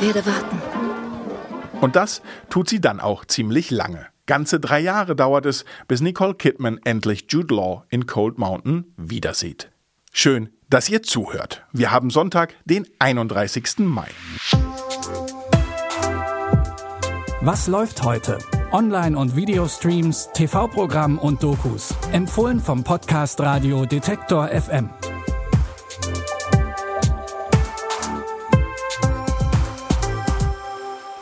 Ich werde warten. Und das tut sie dann auch ziemlich lange. Ganze drei Jahre dauert es, bis Nicole Kidman endlich Jude Law in Cold Mountain wiedersieht. Schön, dass ihr zuhört. Wir haben Sonntag, den 31. Mai. Was läuft heute? Online- und Videostreams, TV-Programm und Dokus. Empfohlen vom Podcast Radio Detektor FM.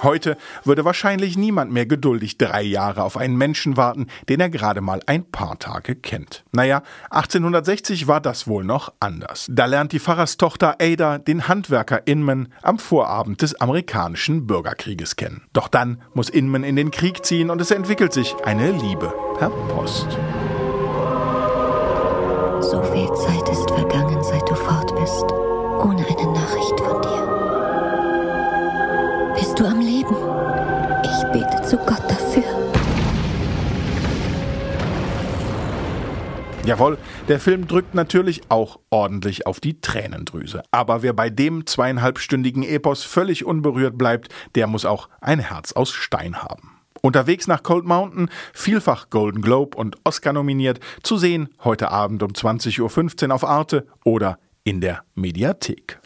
Heute würde wahrscheinlich niemand mehr geduldig drei Jahre auf einen Menschen warten, den er gerade mal ein paar Tage kennt. Naja, 1860 war das wohl noch anders. Da lernt die Pfarrerstochter Ada den Handwerker Inman am Vorabend des amerikanischen Bürgerkrieges kennen. Doch dann muss Inman in den Krieg ziehen und es entwickelt sich eine Liebe per Post. So viel Zeit ist vergangen, seit du fort bist, ohne eine Nachricht von bete zu Gott dafür. Jawohl, der Film drückt natürlich auch ordentlich auf die Tränendrüse. Aber wer bei dem zweieinhalbstündigen Epos völlig unberührt bleibt, der muss auch ein Herz aus Stein haben. Unterwegs nach Cold Mountain, vielfach Golden Globe und Oscar nominiert, zu sehen heute Abend um 20.15 Uhr auf Arte oder in der Mediathek.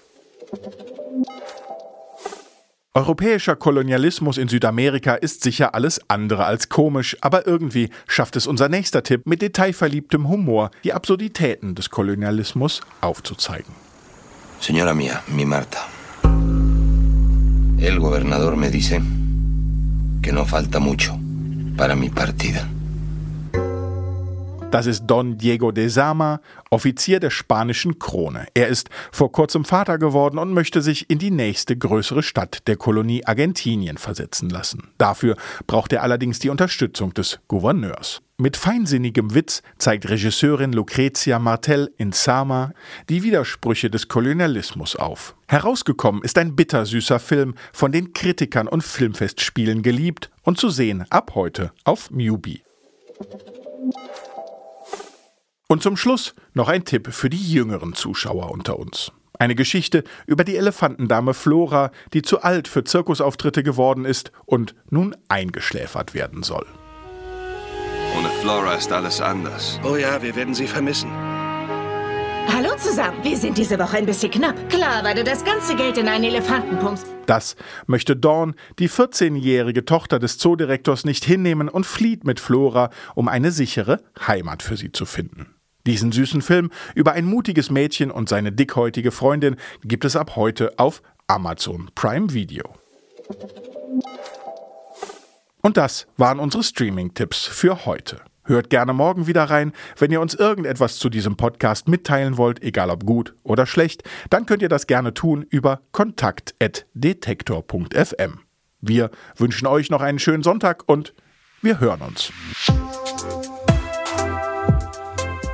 Europäischer Kolonialismus in Südamerika ist sicher alles andere als komisch, aber irgendwie schafft es unser nächster Tipp mit detailverliebtem Humor, die Absurditäten des Kolonialismus aufzuzeigen. Señora mía, mi Marta. El gobernador me dice que no falta mucho para mi partida. Das ist Don Diego de Sama, Offizier der spanischen Krone. Er ist vor kurzem Vater geworden und möchte sich in die nächste größere Stadt der Kolonie Argentinien versetzen lassen. Dafür braucht er allerdings die Unterstützung des Gouverneurs. Mit feinsinnigem Witz zeigt Regisseurin Lucrezia Martel in Sama die Widersprüche des Kolonialismus auf. Herausgekommen ist ein bittersüßer Film, von den Kritikern und Filmfestspielen geliebt und zu sehen ab heute auf Mubi. Und zum Schluss noch ein Tipp für die jüngeren Zuschauer unter uns. Eine Geschichte über die Elefantendame Flora, die zu alt für Zirkusauftritte geworden ist und nun eingeschläfert werden soll. Ohne Flora ist alles anders. Oh ja, wir werden sie vermissen. Hallo zusammen. Wir sind diese Woche ein bisschen knapp. Klar, weil du das ganze Geld in einen Elefanten pumpst. Das möchte Dawn, die 14-jährige Tochter des Zoodirektors, nicht hinnehmen und flieht mit Flora, um eine sichere Heimat für sie zu finden. Diesen süßen Film über ein mutiges Mädchen und seine dickhäutige Freundin gibt es ab heute auf Amazon Prime Video. Und das waren unsere Streaming-Tipps für heute. Hört gerne morgen wieder rein. Wenn ihr uns irgendetwas zu diesem Podcast mitteilen wollt, egal ob gut oder schlecht, dann könnt ihr das gerne tun über kontakt.detektor.fm. Wir wünschen euch noch einen schönen Sonntag und wir hören uns.